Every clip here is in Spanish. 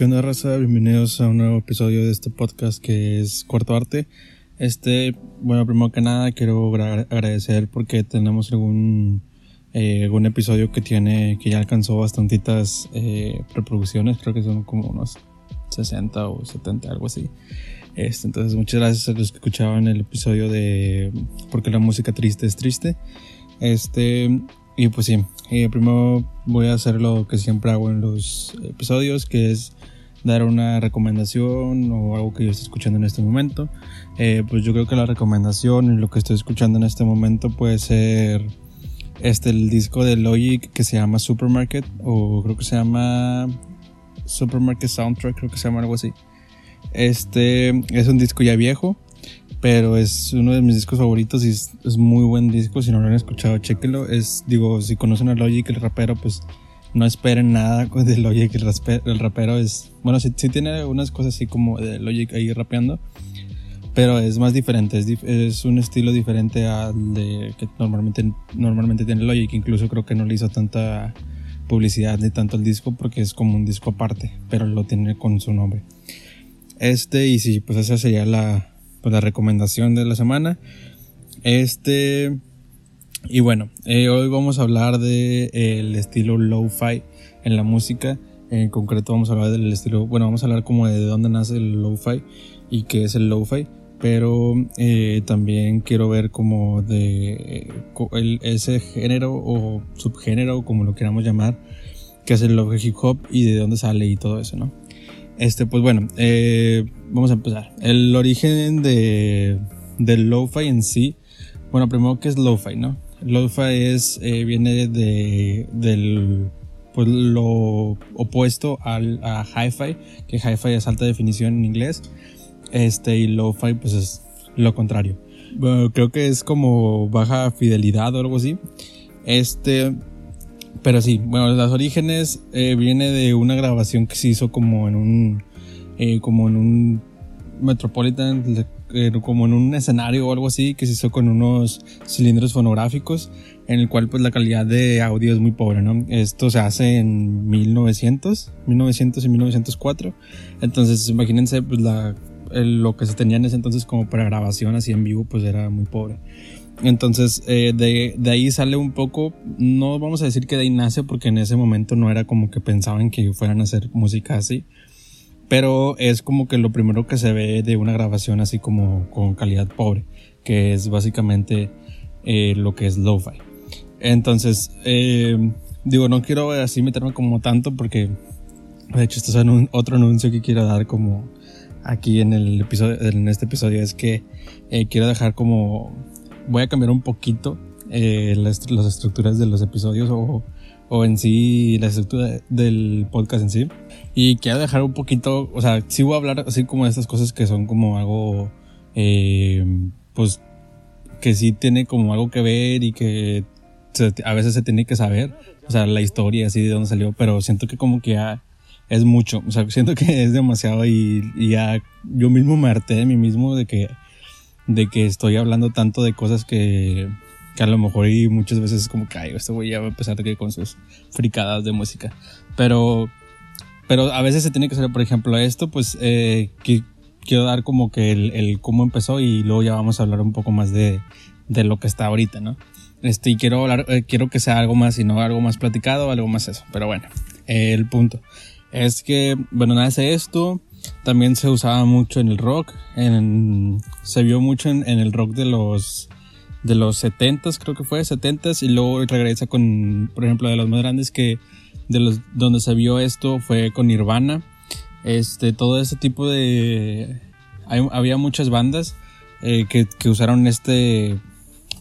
¿Qué onda, raza? Bienvenidos a un nuevo episodio de este podcast que es Cuarto Arte. Este, bueno, primero que nada quiero agradecer porque tenemos algún, eh, algún episodio que tiene, que ya alcanzó bastantitas eh, reproducciones, creo que son como unos 60 o 70, algo así. Este, entonces, muchas gracias a los que escuchaban el episodio de Porque la música triste es triste. Este, y pues sí, eh, primero voy a hacer lo que siempre hago en los episodios, que es dar una recomendación o algo que yo esté escuchando en este momento. Eh, pues yo creo que la recomendación y lo que estoy escuchando en este momento puede ser este el disco de Logic que se llama Supermarket o creo que se llama Supermarket Soundtrack, creo que se llama algo así. Este es un disco ya viejo, pero es uno de mis discos favoritos y es, muy buen disco. Si no lo han escuchado, chequenlo. Es, digo, si conocen a Logic, el rapero, pues no esperen nada de Logic, el, el rapero es, bueno, sí, tiene unas cosas así como de Logic ahí rapeando, pero es más diferente, es, es, un estilo diferente al de que normalmente, normalmente tiene Logic, incluso creo que no le hizo tanta publicidad ni tanto el disco porque es como un disco aparte, pero lo tiene con su nombre. Este, y sí, pues esa sería la, pues la recomendación de la semana. Este, y bueno, eh, hoy vamos a hablar del de, estilo lo-fi en la música. En concreto vamos a hablar del estilo, bueno, vamos a hablar como de dónde nace el lo-fi y qué es el lo-fi. Pero eh, también quiero ver como de el, ese género o subgénero, como lo queramos llamar, que es el lo hip hop y de dónde sale y todo eso, ¿no? Este, pues bueno, eh, vamos a empezar. El origen de, del lo-fi en sí. Bueno, primero, ¿qué es lo-fi, no? Lo-fi es, eh, viene de, del, pues lo opuesto al, a hi-fi, que hi-fi es alta definición en inglés. Este, y lo-fi, pues es lo contrario. Bueno, creo que es como baja fidelidad o algo así. Este, pero sí, bueno, los orígenes eh, viene de una grabación que se hizo como en un, eh, como en un Metropolitan, eh, como en un escenario o algo así, que se hizo con unos cilindros fonográficos, en el cual pues la calidad de audio es muy pobre, ¿no? Esto se hace en 1900, 1900 y 1904, entonces imagínense pues la, lo que se tenía en ese entonces como para grabación así en vivo pues era muy pobre. Entonces, eh, de, de, ahí sale un poco, no vamos a decir que de ahí nace, porque en ese momento no era como que pensaban que fueran a hacer música así, pero es como que lo primero que se ve de una grabación así como con calidad pobre, que es básicamente eh, lo que es lo-fi. Entonces, eh, digo, no quiero así meterme como tanto, porque de hecho, esto es otro anuncio que quiero dar como aquí en el episodio, en este episodio, es que quiero dejar como voy a cambiar un poquito eh, las, estructuras de los episodios o, o, en sí la estructura del podcast en sí. Y quiero dejar un poquito, o sea, sí voy a hablar así como de estas cosas que son como algo, eh, pues, que sí tiene como algo que ver y que a veces se tiene que saber, o sea, la historia así de dónde salió, pero siento que como que ya es mucho, o sea, siento que es demasiado y, y ya yo mismo me harté de mí mismo de que de que estoy hablando tanto de cosas que, que a lo mejor y muchas veces es como que, ay, este güey ya va a empezar con sus fricadas de música. Pero, pero a veces se tiene que hacer, por ejemplo, esto, pues eh, que, quiero dar como que el, el, cómo empezó y luego ya vamos a hablar un poco más de, de lo que está ahorita, ¿no? Este, y quiero hablar, eh, quiero que sea algo más y no algo más platicado, algo más eso. Pero bueno, el punto es que, bueno, nace esto, también se usaba mucho en el rock, en, se vio mucho en, el rock de los de los 70s, creo que fue 70s, y luego regresa con, por ejemplo, de los más grandes que de los donde se vio esto fue con Nirvana. Este, todo ese tipo de había muchas bandas eh, que, usaron este,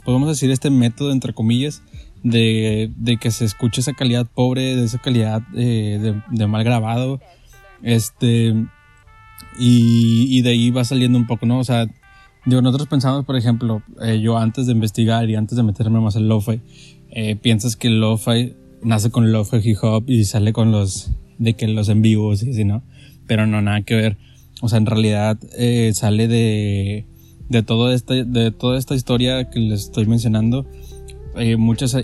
podemos decir este método entre comillas de, que se escuche esa calidad pobre, de esa calidad eh, de, de mal grabado, este y, de ahí va saliendo un poco, ¿no? O sea, digo, nosotros pensamos, por ejemplo, eh, yo antes de investigar y antes de meterme más en lo-fi, eh, piensas que lo-fi nace con lo-fi hip hop y sale con los, de que los en vivos y así, ¿no? Pero no, nada que ver. O sea, en realidad eh, sale de, de, todo este, de toda esta historia que les estoy mencionando. muchas,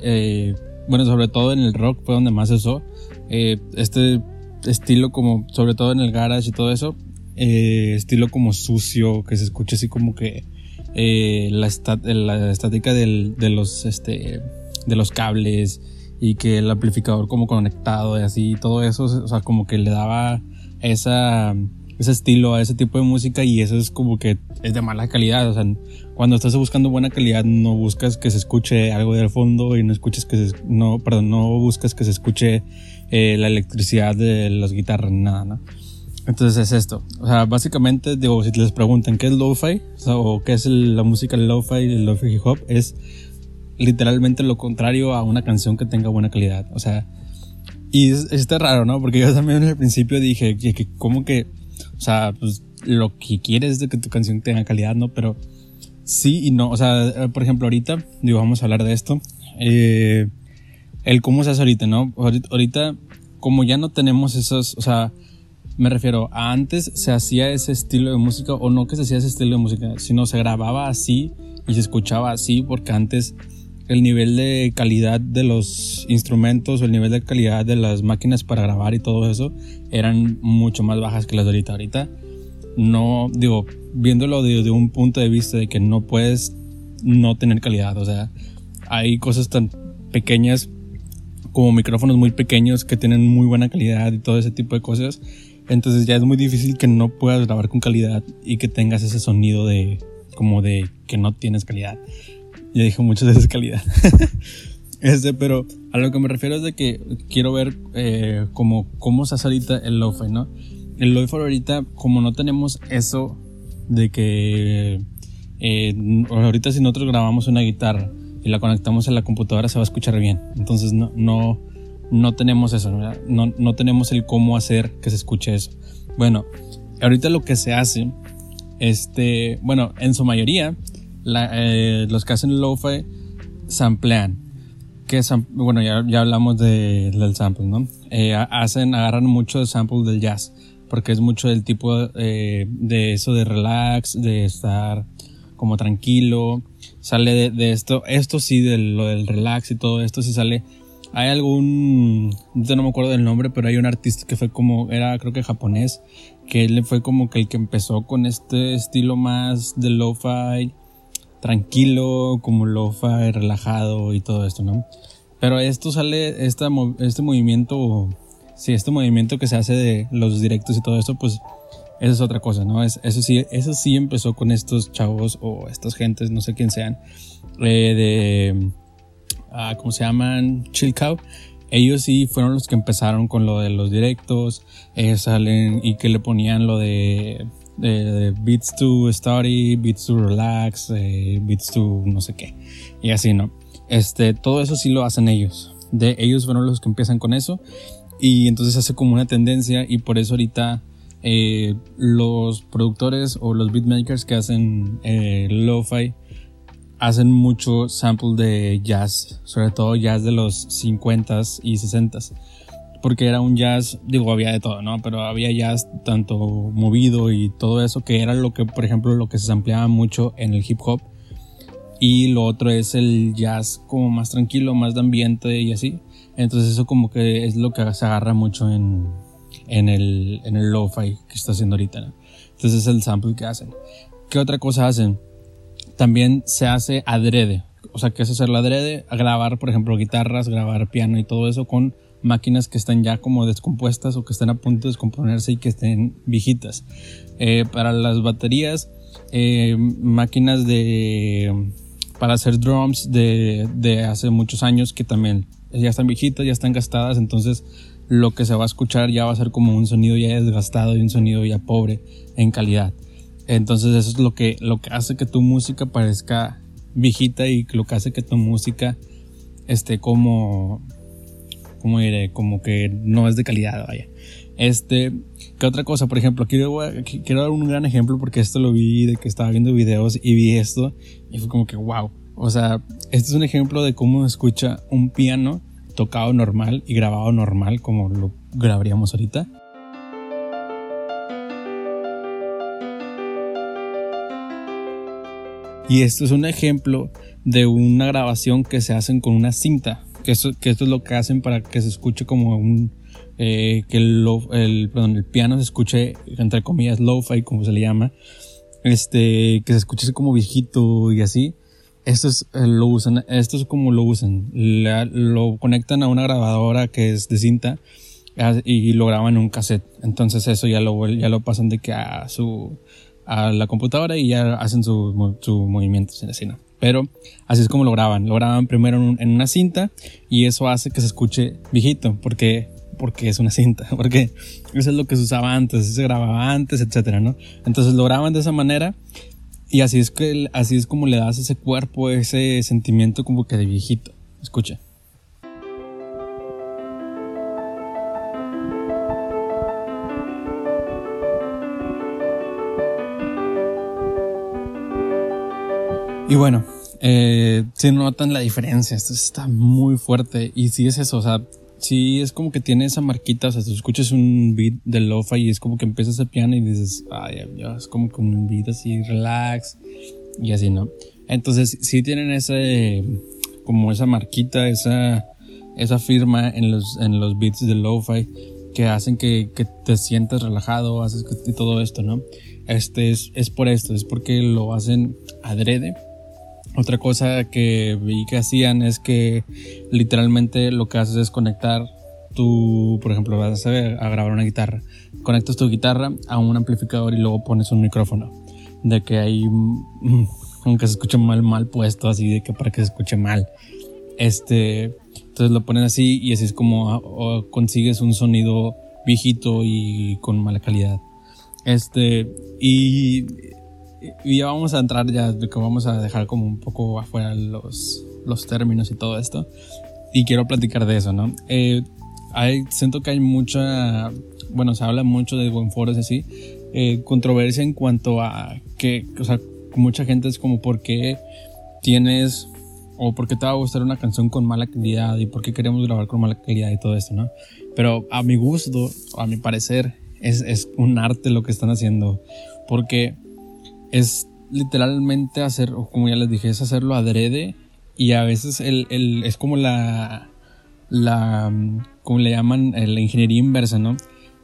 bueno, sobre todo en el rock fue donde más eso. este estilo como, sobre todo en el garage y todo eso, eh, estilo como sucio, que se escuche así como que eh, la, la, estática del, de los, este, de los cables y que el amplificador como conectado y así, todo eso, o sea, como que le daba esa, ese estilo a ese tipo de música y eso es como que es de mala calidad, o sea, cuando estás buscando buena calidad no buscas que se escuche algo del fondo y no escuches que se, no, perdón, no buscas que se escuche eh, la electricidad de las guitarras, nada, ¿no? Entonces es esto. O sea, básicamente, digo, si les preguntan qué es lo-fi o, qué es la música lo-fi, el lo-fi hip hop, es literalmente lo contrario a una canción que tenga buena calidad. O sea, y es, está raro, ¿no? Porque yo también el principio dije que, que como que, o sea, pues lo que quieres es de que tu canción tenga calidad, ¿no? Pero sí y no. O sea, eh, por ejemplo, ahorita, digo, vamos a hablar de esto. Eh, el cómo se hace ahorita, ¿no? Ahorita, como ya no tenemos esos, o sea, me refiero a antes se hacía ese estilo de música o no que se hacía ese estilo de música, sino se grababa así y se escuchaba así porque antes el nivel de calidad de los instrumentos el nivel de calidad de las máquinas para grabar y todo eso eran mucho más bajas que las de ahorita. Ahorita no, digo, viéndolo desde un punto de vista de que no puedes no tener calidad, o sea, hay cosas tan pequeñas como micrófonos muy pequeños que tienen muy buena calidad y todo ese tipo de cosas entonces ya es muy difícil que no puedas grabar con calidad y que tengas ese sonido de como de que no tienes calidad. Ya dije muchas veces calidad. este, pero a lo que me refiero es de que quiero ver eh, como cómo se hace ahorita el lo-fi, ¿no? El lo-fi ahorita, como no tenemos eso de que eh, ahorita si nosotros grabamos una guitarra y la conectamos a la computadora se va a escuchar bien. Entonces no, no, no tenemos eso, ¿no? no, tenemos el cómo hacer que se escuche eso. Bueno, ahorita lo que se hace, este, bueno, en su mayoría, eh, los que hacen lo-fi samplean. Que bueno, ya, ya hablamos de, del sample, ¿no? Eh, hacen, agarran mucho de sample del jazz, porque es mucho del tipo eh, de eso de relax, de estar como tranquilo. Sale de, esto, esto sí, de lo del relax y todo esto, se sale hay algún, no me acuerdo del nombre, pero hay un artista que fue como, era creo que japonés, que él fue como que el que empezó con este estilo más de lo-fi, tranquilo, como lo-fi, relajado y todo esto, ¿no? Pero esto sale, esta, este movimiento, sí, este movimiento que se hace de los directos y todo esto, pues eso es otra cosa, ¿no? Es, eso, sí, eso sí empezó con estos chavos o estas gentes, no sé quién sean, eh, de ¿cómo se llaman? Chill Cow. Ellos sí fueron los que empezaron con lo de los directos, ellos salen y que le ponían lo de, beats to study, beats to relax, eh, beats to no sé qué. Y así, ¿no? Este, todo eso sí lo hacen ellos. De ellos fueron los que empiezan con eso. Y entonces hace como una tendencia y por eso ahorita eh, los productores o los beatmakers que hacen eh, lo-fi hacen mucho sample de jazz, sobre todo jazz de los 50s y 60s. Porque era un jazz, digo, había de todo, ¿no? Pero había jazz tanto movido y todo eso, que era lo que, por ejemplo, lo que se ampliaba mucho en el hip hop. Y lo otro es el jazz como más tranquilo, más de ambiente y así. Entonces eso como que es lo que se agarra mucho en, en el, en el lo-fi que está haciendo ahorita, ¿no? Entonces es el sample que hacen. ¿Qué otra cosa hacen? También se hace adrede. O sea, que es hacerlo adrede, grabar, por ejemplo, guitarras, grabar piano y todo eso con máquinas que están ya como descompuestas o que están a punto de descomponerse y que estén viejitas. Eh, para las baterías, eh, máquinas de para hacer drums de, de hace muchos años que también ya están viejitas, ya están gastadas, entonces lo que se va a escuchar ya va a ser como un sonido ya desgastado y un sonido ya pobre en calidad. Entonces eso es lo que, lo que hace que tu música parezca viejita y lo que hace que tu música esté como, como diré, como que no es de calidad, vaya. Este, ¿qué otra cosa? Por ejemplo, quiero, dar un gran ejemplo porque esto lo vi de que estaba viendo videos y vi esto y fue como que wow. O sea, este es un ejemplo de cómo escucha un piano tocado normal y grabado normal como lo grabaríamos ahorita. Y esto es un ejemplo de una grabación que se hacen con una cinta, que, esto es lo que hacen para que se escuche como un, eh, que el, el, perdón, el piano se escuche, entre comillas, lo-fi, como se le llama, este, que se escuche como viejito y así. Esto es, eh, lo usan, esto es como lo usan. lo conectan a una grabadora que es de cinta y lo graban en un cassette. Entonces eso ya lo, ya lo pasan de que a su, a la computadora y ya hacen sus su movimientos en la escena. Pero así es como lo graban. Lo graban primero en, una cinta y eso hace que se escuche viejito porque porque es una cinta, porque eso es lo que se usaba antes, se grababa antes, etcétera, ¿no? Entonces lo graban de esa manera y así es que así es como le das ese cuerpo, ese sentimiento como que de viejito. Escucha. Y bueno, eh, si notan la diferencia, esto está muy fuerte y si es eso, o sea, Sí, es como que tiene esa marquita, o sea, tú escuchas un beat de lo-fi y es como que empieza ese piano y dices, ay, es como con un beat así, relax, y así, ¿no? Entonces, sí tienen ese, como esa marquita, esa, esa firma en los, en los beats de lo-fi que hacen que, que, te sientas relajado, haces que, todo esto, ¿no? Este es, es por esto, es porque lo hacen adrede otra cosa que vi que hacían es que literalmente lo que haces es conectar tu, por ejemplo, vas a, a grabar una guitarra, conectas tu guitarra a un amplificador y luego pones un micrófono. De que hay, mm, aunque se escuche mal, mal puesto, así de que para que se escuche mal. Este, entonces lo pones así y así es como ah, consigues un sonido viejito y con mala calidad. Este, y y ya vamos a entrar ya, que vamos a dejar como un poco afuera los, los términos y todo esto. Y quiero platicar de eso, ¿no? Eh, hay, siento que hay mucha, bueno, se habla mucho de buen foros así, eh, controversia en cuanto a que, o sea, mucha gente es como, ¿por qué tienes o por qué te va a gustar una canción con mala calidad y por qué queremos grabar con mala calidad y todo esto, ¿no? Pero a mi gusto, a mi parecer, es, es un arte lo que están haciendo. Porque es literalmente hacer, como ya les dije, es hacerlo adrede y a veces el, el, es como la, la, como le llaman, eh, la ingeniería inversa, ¿no?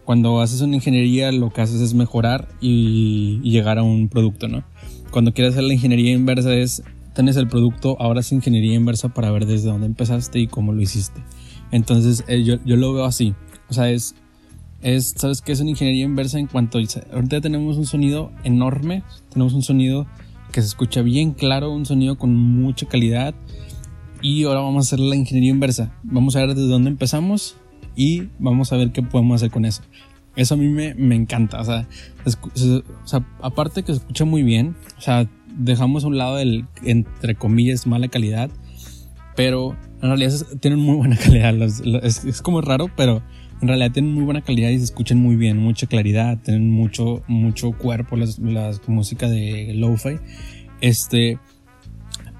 Cuando haces una ingeniería lo que haces es mejorar y, llegar a un producto, ¿no? Cuando quieres hacer la ingeniería inversa es, tienes el producto, ahora es ingeniería inversa para ver desde dónde empezaste y cómo lo hiciste. Entonces eh, yo, yo lo veo así, o sea, es es, ¿sabes qué? Es una ingeniería inversa en cuanto ahorita tenemos un sonido enorme, tenemos un sonido que se escucha bien claro, un sonido con mucha calidad y ahora vamos a hacer la ingeniería inversa. Vamos a ver desde dónde empezamos y vamos a ver qué podemos hacer con eso. Eso a mí me, me encanta, o sea, aparte que se escucha muy bien, o sea, dejamos a un lado el, entre comillas, mala calidad, pero en realidad tienen muy buena calidad. es, es como raro, pero en realidad tienen muy buena calidad y se escuchan muy bien, mucha claridad, tienen mucho, mucho cuerpo las, música de lo-fi. Este,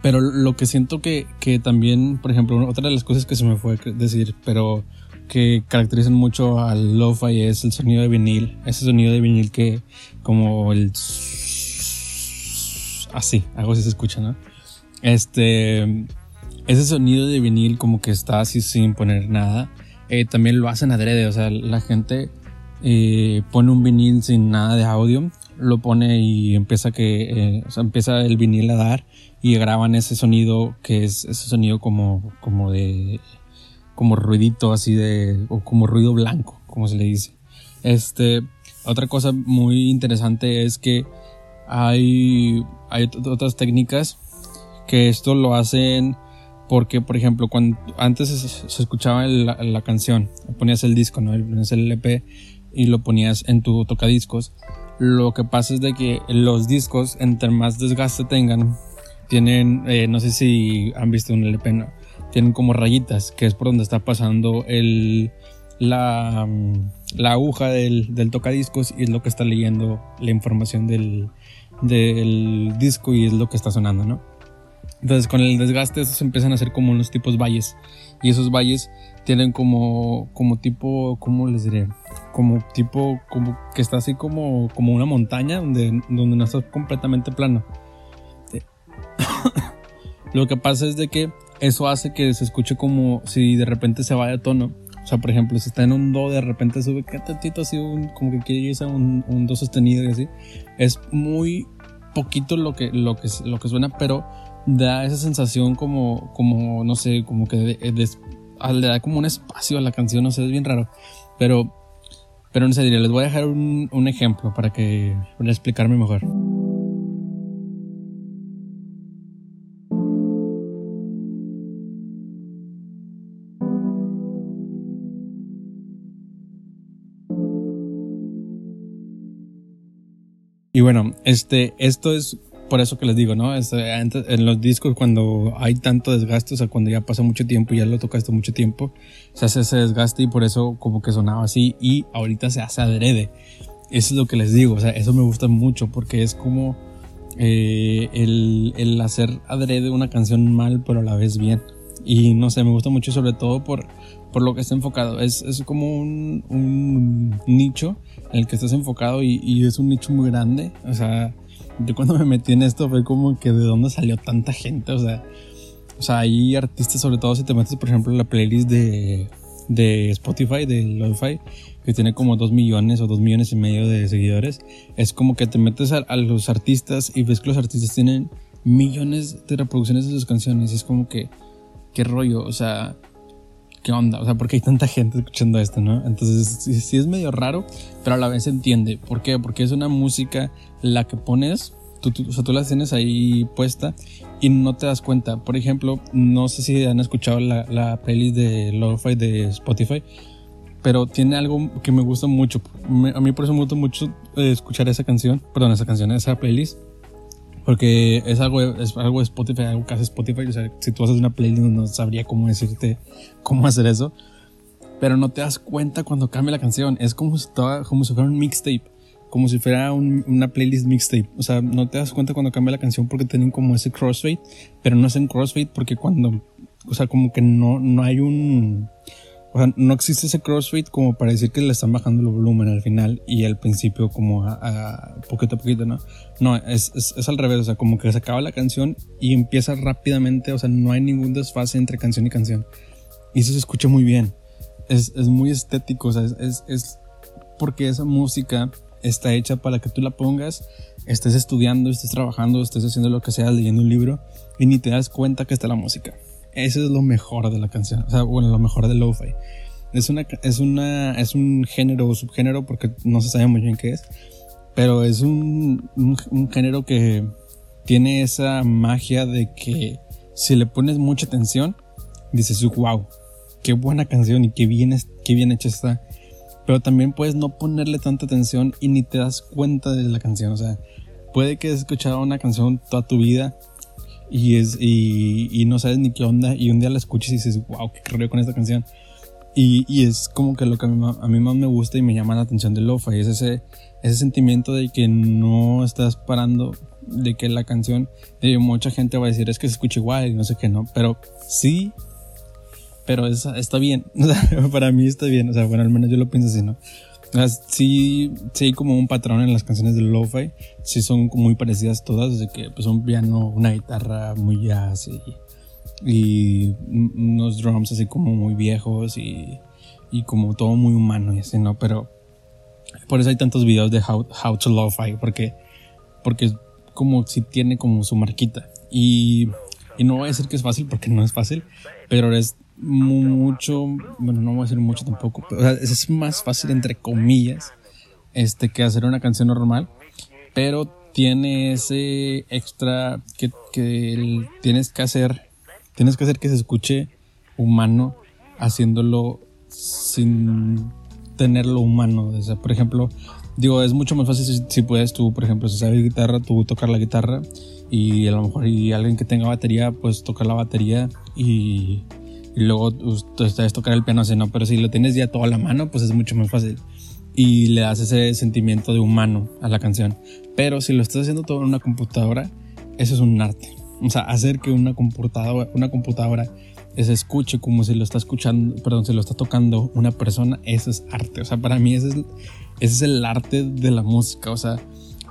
pero lo que siento que, que también, por ejemplo, otra de las cosas que se me fue decir, pero que caracterizan mucho al lo-fi es el sonido de vinil. Ese sonido de vinil que como el... Así, algo así se escucha, ¿no? Este... Ese sonido de vinil como que está así sin poner nada eh, también lo hacen adrede, o sea, la gente eh, pone un vinil sin nada de audio, lo pone y empieza que, eh, empieza el vinil a dar y graban ese sonido que es ese sonido como, como de, como ruidito así de, o como ruido blanco, como se le dice. Este, otra cosa muy interesante es que hay, hay otras técnicas que esto lo hacen porque, por ejemplo, cuando antes se, escuchaba la, canción, ponías el disco, ¿no? Ponías el LP y lo ponías en tu tocadiscos. Lo que pasa es de que los discos, entre más desgaste tengan, tienen, eh, no sé si han visto un LP, ¿no? Tienen como rayitas, que es por donde está pasando el, la, la aguja del, del tocadiscos y es lo que está leyendo la información del, del disco y es lo que está sonando, ¿no? Entonces con el desgaste estos empiezan a ser como unos tipos valles y esos valles tienen como como tipo cómo les diré como tipo como que está así como como una montaña donde donde no está completamente plano. Lo que pasa es de que eso hace que se escuche como si de repente se vaya a tono O sea, por ejemplo, si está en un do, de repente sube que tantito así, un, como que quiere irse a un, un do sostenido y así. Es muy poquito lo que, lo que, lo que suena, pero da esa sensación como, como no sé, como que le da como un espacio a la canción, no sé, es bien raro. Pero, pero no sé, les voy a dejar un, un ejemplo para que, para explicarme mejor. Y bueno, este, esto es por eso que les digo, ¿no? Este, en los discos cuando hay tanto desgaste, o sea, cuando ya pasa mucho tiempo ya lo tocaste mucho tiempo, se hace ese desgaste y por eso como que sonaba así y ahorita se hace adrede. Eso es lo que les digo, o sea, eso me gusta mucho porque es como eh, el, el hacer adrede una canción mal pero a la vez bien. Y no sé, me gusta mucho sobre todo por, por lo que está enfocado. Es, es como un, un, nicho en el que estás enfocado y, y, es un nicho muy grande. O sea, yo cuando me metí en esto fue como que de dónde salió tanta gente. O sea, o sea hay artistas, sobre todo si te metes, por ejemplo, en la playlist de, de Spotify, de Lo-Fi, que tiene como 2 millones o 2 millones y medio de seguidores. Es como que te metes a, a los artistas y ves que los artistas tienen millones de reproducciones de sus canciones. Y es como que, qué rollo, o sea ¿qué onda? O sea, ¿por qué hay tanta gente escuchando esto, no? Entonces, sí, es medio raro, pero a la vez se entiende. ¿Por qué? Porque es una música la que pones, o sea, tú la tienes ahí puesta y no te das cuenta. Por ejemplo, no sé si han escuchado la, la playlist de Lo-Fi de Spotify, pero tiene algo que me gusta mucho. a mí por eso me gusta mucho eh, escuchar esa canción, perdón, esa canción, esa playlist porque es algo, es algo de Spotify, algo que hace Spotify. O sea, si tú haces una playlist no sabría cómo decirte cómo hacer eso. Pero no te das cuenta cuando cambia la canción. Es como si, como si fuera un mixtape. Como si fuera una playlist mixtape. O sea, no te das cuenta cuando cambia la canción porque tienen como ese crossfade. Pero no es en crossfade porque cuando... O sea, como que no, no hay un o sea, no existe ese crossfade como para decir que le están bajando el volumen al final y al principio como a, poquito a poquito, ¿no? No, es, es, al revés, o sea, como que se acaba la canción y empieza rápidamente, o sea, no hay ningún desfase entre canción y canción. Y eso se escucha muy bien. Es, es muy estético, o sea, es, es porque esa música está hecha para que tú la pongas, estés estudiando, estés trabajando, estés haciendo lo que sea, leyendo un libro y ni te das cuenta que está la música. Eso es lo mejor de la canción. O sea, bueno, lo mejor de lo-fi. Es una, es una, es un género o subgénero porque no se sabe muy bien qué es. Pero es un, un, género que tiene esa magia de que si le pones mucha atención, dices, wow, qué buena canción y qué bien, qué bien hecha está. Pero también puedes no ponerle tanta atención y ni te das cuenta de la canción. O sea, puede que has escuchado una canción toda tu vida y, es, y, y, no sabes ni qué onda y un día la escuchas y dices, wow, qué rollo con esta canción. Y, y, es como que lo que a mí, a mí, más me gusta y me llama la atención de Lo-Fi, es ese, ese sentimiento de que no estás parando, de que la canción, de mucha gente va a decir es que se escucha igual y no sé qué, no, pero sí, pero es, está bien, para mí está bien, o sea, bueno, al menos yo lo pienso así, ¿no? Sí, sí hay como un patrón en las canciones de lo-fi. Sí son muy parecidas todas, de que pues un piano, una guitarra muy jazz y, unos drums así como muy viejos y, y, como todo muy humano y así, ¿no? Pero por eso hay tantos videos de how, how to lo-fi, porque, porque como si tiene como su marquita. Y, y no voy a decir que es fácil porque no es fácil, pero es mucho, bueno, no voy a decir mucho tampoco, pero es más fácil entre comillas este que hacer una canción normal, pero tiene ese extra que, que tienes que hacer, tienes que hacer que se escuche humano haciéndolo sin tenerlo humano, o sea, por ejemplo, digo, es mucho más fácil si, si, puedes tú, por ejemplo, si sabes guitarra, tú tocar la guitarra y a lo mejor y alguien que tenga batería, pues tocar la batería y y luego ustedes tocar el piano así, ¿no? Pero si lo tienes ya toda la mano, pues es mucho más fácil. Y le das ese sentimiento de humano a la canción. Pero si lo estás haciendo todo en una computadora, eso es un arte. O sea, hacer que una computadora, una computadora se escuche como si lo está escuchando, perdón, si lo está tocando una persona, eso es arte. O sea, para mí ese es, ese es el arte de la música. O sea,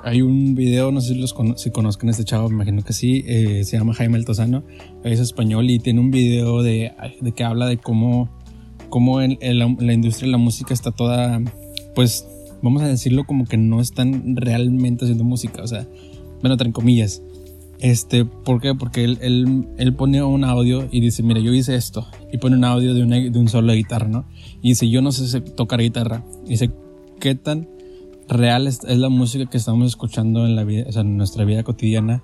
hay un video, no sé si, los si conozcan a este chavo, me imagino que sí, eh, se llama Jaime Altozano, es español y tiene un video de, de, que habla de cómo, cómo en, la industria de la música está toda, pues, vamos a decirlo como que no están realmente haciendo música, o sea, bueno, entre comillas. Este, ¿por qué? Porque él, él, él, pone un audio y dice, mira, yo hice esto. Y pone un audio de, de un solo de guitarra, ¿no? Y dice, yo no sé tocar guitarra. Y dice, ¿qué tan real es, la música que estamos escuchando en la vida, o sea, en nuestra vida cotidiana?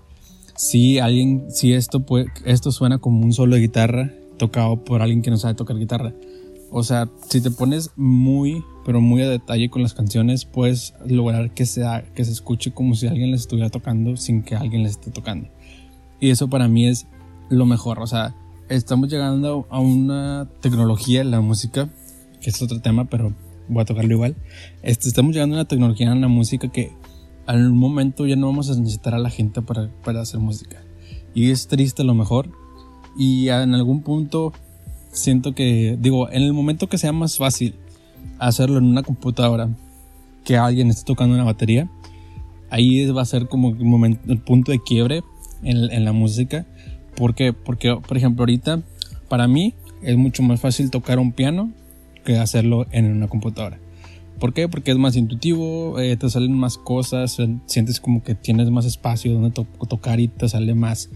Si alguien, si esto puede, esto suena como un solo de guitarra tocado por alguien que no sabe tocar guitarra. O sea, si te pones muy, pero muy a detalle con las canciones, puedes lograr que, sea, que se escuche como si alguien les estuviera tocando sin que alguien les esté tocando. Y eso para mí es lo mejor. O sea, estamos llegando a una tecnología en la música, que es otro tema, pero voy a tocarlo igual. Este, estamos llegando a una tecnología en la música que al momento ya no vamos a necesitar a la gente para, para hacer música. Y es triste lo mejor. Y en algún punto siento que, digo, en el momento que sea más fácil hacerlo en una computadora que alguien esté tocando una batería, ahí va a ser como un momento, el punto de quiebre en, en la música. ¿Por qué? Porque, por ejemplo, ahorita, para mí es mucho más fácil tocar un piano que hacerlo en una computadora. ¿Por qué? Porque es más intuitivo, eh, te salen más cosas, sientes como que tienes más espacio donde tocar y te sale más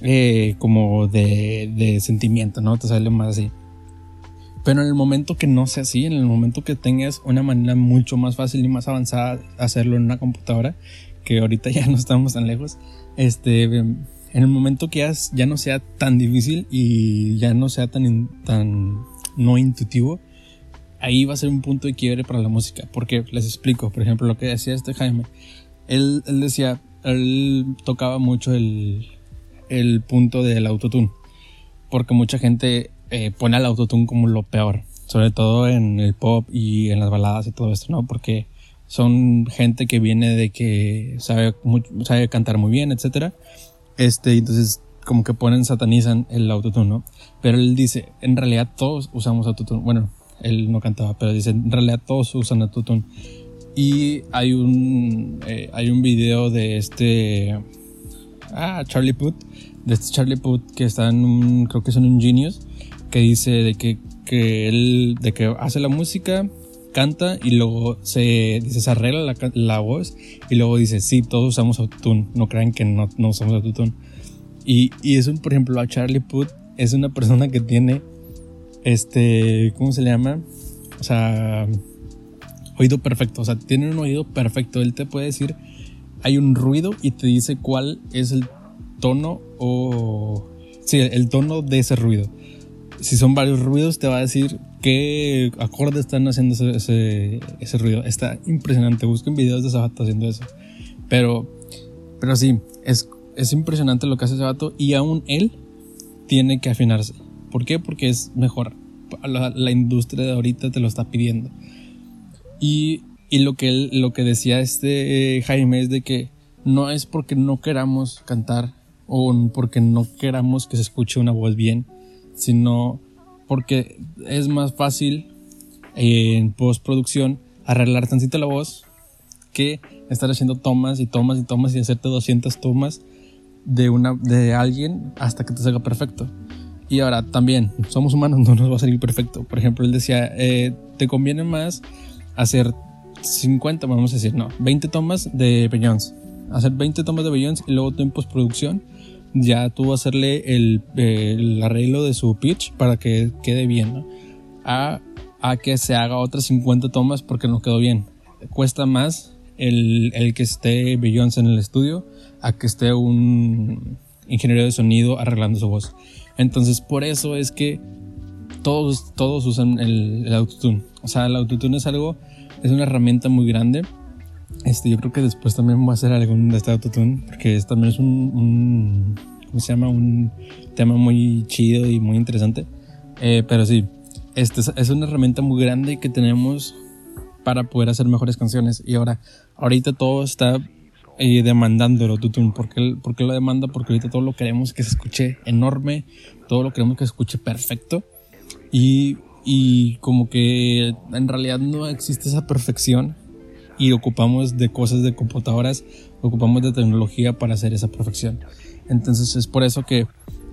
eh, como de, sentimiento, ¿no? Te sale más así. Pero en el momento que no sea así, en el momento que tengas una manera mucho más fácil y más avanzada hacerlo en una computadora, que ahorita ya no estamos tan lejos, este, en el momento que ya, no sea tan difícil y ya no sea tan, tan no intuitivo, ahí va a ser un punto de quiebre para la música. Porque les explico, por ejemplo, lo que decía este Jaime. Él, él decía, él tocaba mucho el, el punto del autotune. Porque mucha gente eh, pone al autotune como lo peor. Sobre todo en el pop y en las baladas y todo esto, ¿no? Porque son gente que viene de que sabe, sabe cantar muy bien, etcétera. Este, entonces como que ponen, satanizan el autotune, ¿no? Pero él dice, en realidad todos usamos autotune. Bueno, él no cantaba, pero dice, en realidad todos usan autotune. Y hay un, eh, hay un video de este, ah, Charlie Puth, de este Charlie Puth que está en un, creo que son un Genius, que dice de que, que él, de que hace la música, canta y luego se, dice, arregla la, la voz y luego dice, sí, todos usamos autotune, no crean que no, no usamos autotune. Y, y eso, por ejemplo, a Charlie Puth es una persona que tiene, este, ¿cómo se le llama? O sea, oído perfecto, o sea, tiene un oído perfecto, él te puede decir hay un ruido y te dice cuál es el tono o... Sí, el tono de ese ruido. Si son varios ruidos, te va a decir qué acordes están haciendo ese, ese, ruido. Está impresionante. Busquen videos de Sabato haciendo eso. Pero, pero sí, es, es impresionante lo que hace Sabato y aún él tiene que afinarse. ¿Por qué? Porque es mejor. La, industria de ahorita te lo está pidiendo. Y y lo que, lo que decía este eh, Jaime es de que no es porque no queramos cantar o porque no queramos que se escuche una voz bien, sino porque es más fácil eh, en postproducción arreglar tantito la voz que estar haciendo tomas y tomas y tomas y hacerte 200 tomas de, una, de alguien hasta que te salga perfecto. Y ahora también, somos humanos, no nos va a salir perfecto. Por ejemplo, él decía, eh, te conviene más hacer 50, vamos a decir, no, 20 tomas de Beyoncé. Hacer 20 tomas de Beyoncé y luego tú en postproducción ya tú hacerle el, el, arreglo de su pitch para que quede bien, ¿no? A, a que se haga otras 50 tomas porque no quedó bien. Cuesta más el, el que esté Beyoncé en el estudio a que esté un ingeniero de sonido arreglando su voz. Entonces, por eso es que todos, todos usan el, autotune. O sea, el autotune es algo es una herramienta muy grande. Este, yo creo que después también voy a hacer algún de este autotune, porque también es un, ¿cómo se llama? Un tema muy chido y muy interesante. Eh, pero sí, este es, una herramienta muy grande que tenemos para poder hacer mejores canciones. Y ahora, ahorita todo está eh, demandando el autotune. ¿Por qué, ¿Por qué lo demanda? Porque ahorita todo lo queremos que se escuche enorme, todo lo queremos que se escuche perfecto. Y y como que en realidad no existe esa perfección y ocupamos de cosas de computadoras, ocupamos de tecnología para hacer esa perfección. Entonces es por eso que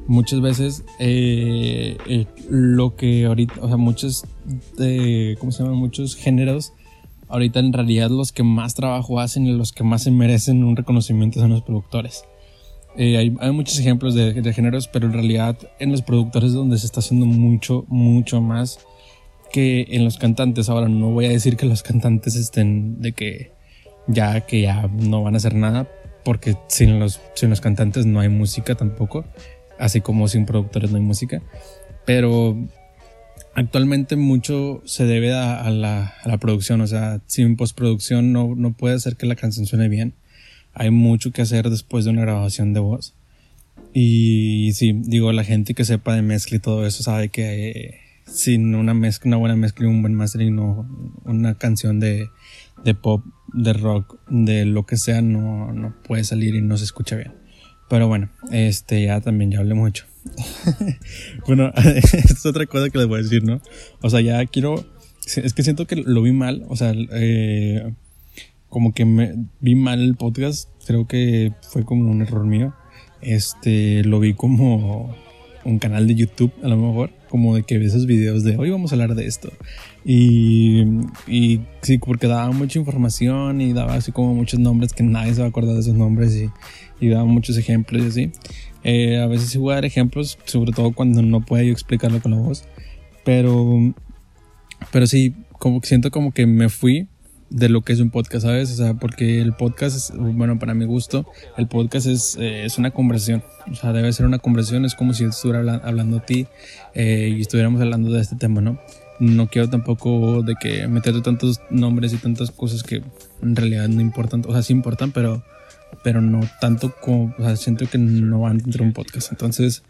muchas veces eh, eh, lo que ahorita, o sea, muchos, de, ¿cómo se llaman? Muchos géneros, ahorita en realidad los que más trabajo hacen y los que más se merecen un reconocimiento son los productores. Eh, hay, hay, muchos ejemplos de, de, géneros, pero en realidad en los productores es donde se está haciendo mucho, mucho más que en los cantantes. Ahora no voy a decir que los cantantes estén de que ya que ya no van a hacer nada, porque sin los, sin los cantantes no hay música tampoco así como sin productores no hay música. Pero actualmente mucho se debe a, la, producción, o sea, sin postproducción no, no puede hacer que la canción suene bien. Hay mucho que hacer después de una grabación de voz. Y sí, digo, la gente que sepa de mezcla y todo eso sabe que eh, sin una mezcla, una buena mezcla y un buen mastering, una canción de, de pop, de rock, de lo que sea, no, no puede salir y no se escucha bien. Pero bueno, este ya también ya hablé mucho. bueno, es otra cosa que les voy a decir, ¿no? O sea, ya quiero. Es que siento que lo vi mal. O sea, eh, como que me vi mal el podcast. Creo que fue como un error mío. Este, lo vi como un canal de YouTube, a lo mejor, como de que esos videos de hoy vamos a hablar de esto. Y, y sí, porque daba mucha información y daba así como muchos nombres que nadie se va a acordar de esos nombres y, y daba muchos ejemplos y así. Eh, a veces sí voy a dar ejemplos, sobre todo cuando no puedo yo explicarlo con la voz. Pero, pero sí, como que siento como que me fui de lo que es un podcast, ¿sabes? O sea, porque el podcast, es, bueno, para mi gusto, el podcast es, eh, es una conversación. O sea, debe ser una conversación, es como si estuviera hablando a ti eh, y estuviéramos hablando de este tema, ¿no? No quiero tampoco de que meterte tantos nombres y tantas cosas que en realidad no importan, o sea, sí importan, pero pero no tanto como, o sea, siento que no van dentro de un podcast. Entonces,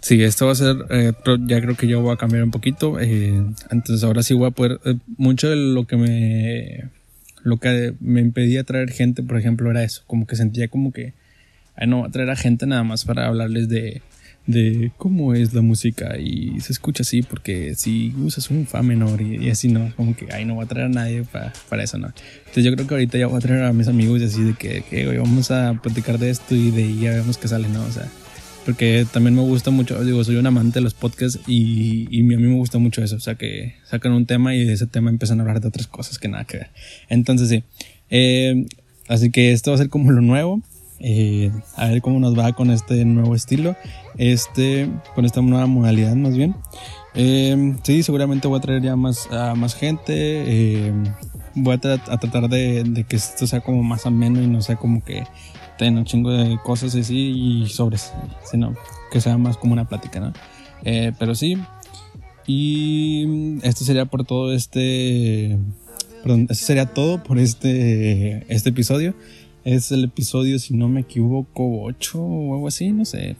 sí, esto va a ser, eh, ya creo que yo voy a cambiar un poquito. Eh, entonces, ahora sí voy a poder, eh, mucho de lo que me, lo que me impedía traer gente, por ejemplo, era eso, como que sentía como que, ay, no, traer a gente nada más para hablarles de, de cómo es la música y se escucha así porque si usas un fa menor y, así no, como que ay no voy a traer a nadie para, para eso, ¿no? Entonces yo creo que ahorita ya voy a traer a mis amigos y así de que, que hoy vamos a platicar de esto y de ahí ya vemos qué sale, ¿no? O sea, porque también me gusta mucho, digo, soy un amante de los podcasts y, y a mí me gusta mucho eso, o sea, que sacan un tema y de ese tema empiezan a hablar de otras cosas que nada que ver. Entonces sí, eh, así que esto va a ser como lo nuevo. Eh, a ver cómo nos va con este nuevo estilo, este, con esta nueva modalidad más bien. Eh, sí, seguramente voy a traer ya más, a más gente. Eh, voy a, tratar de, que esto sea como más ameno y no sea como que tenga un chingo de cosas así y sobres, sino que sea más como una plática, ¿no? pero sí. Y esto sería por todo este. Perdón, esto sería todo por este, este episodio. Es el episodio, si no me equivoco, 8 o algo así, no sé.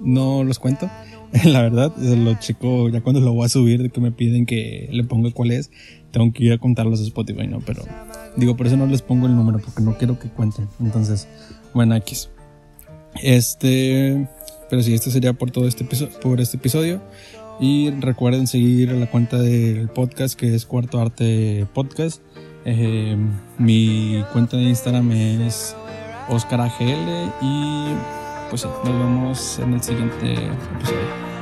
No los cuento. La verdad, lo checo ya cuando lo voy a subir, de que me piden que le ponga cuál es. Tengo que ir a contarlos a Spotify, ¿no? Pero digo, por eso no les pongo el número, porque no quiero que cuenten. Entonces, bueno, aquí Este, pero sí, este sería por todo este episodio, por este episodio. Y recuerden seguir la cuenta del podcast que es Cuarto Arte Podcast. Eh, mi cuenta de Instagram es OscarAGL y pues nos vemos en el siguiente episodio.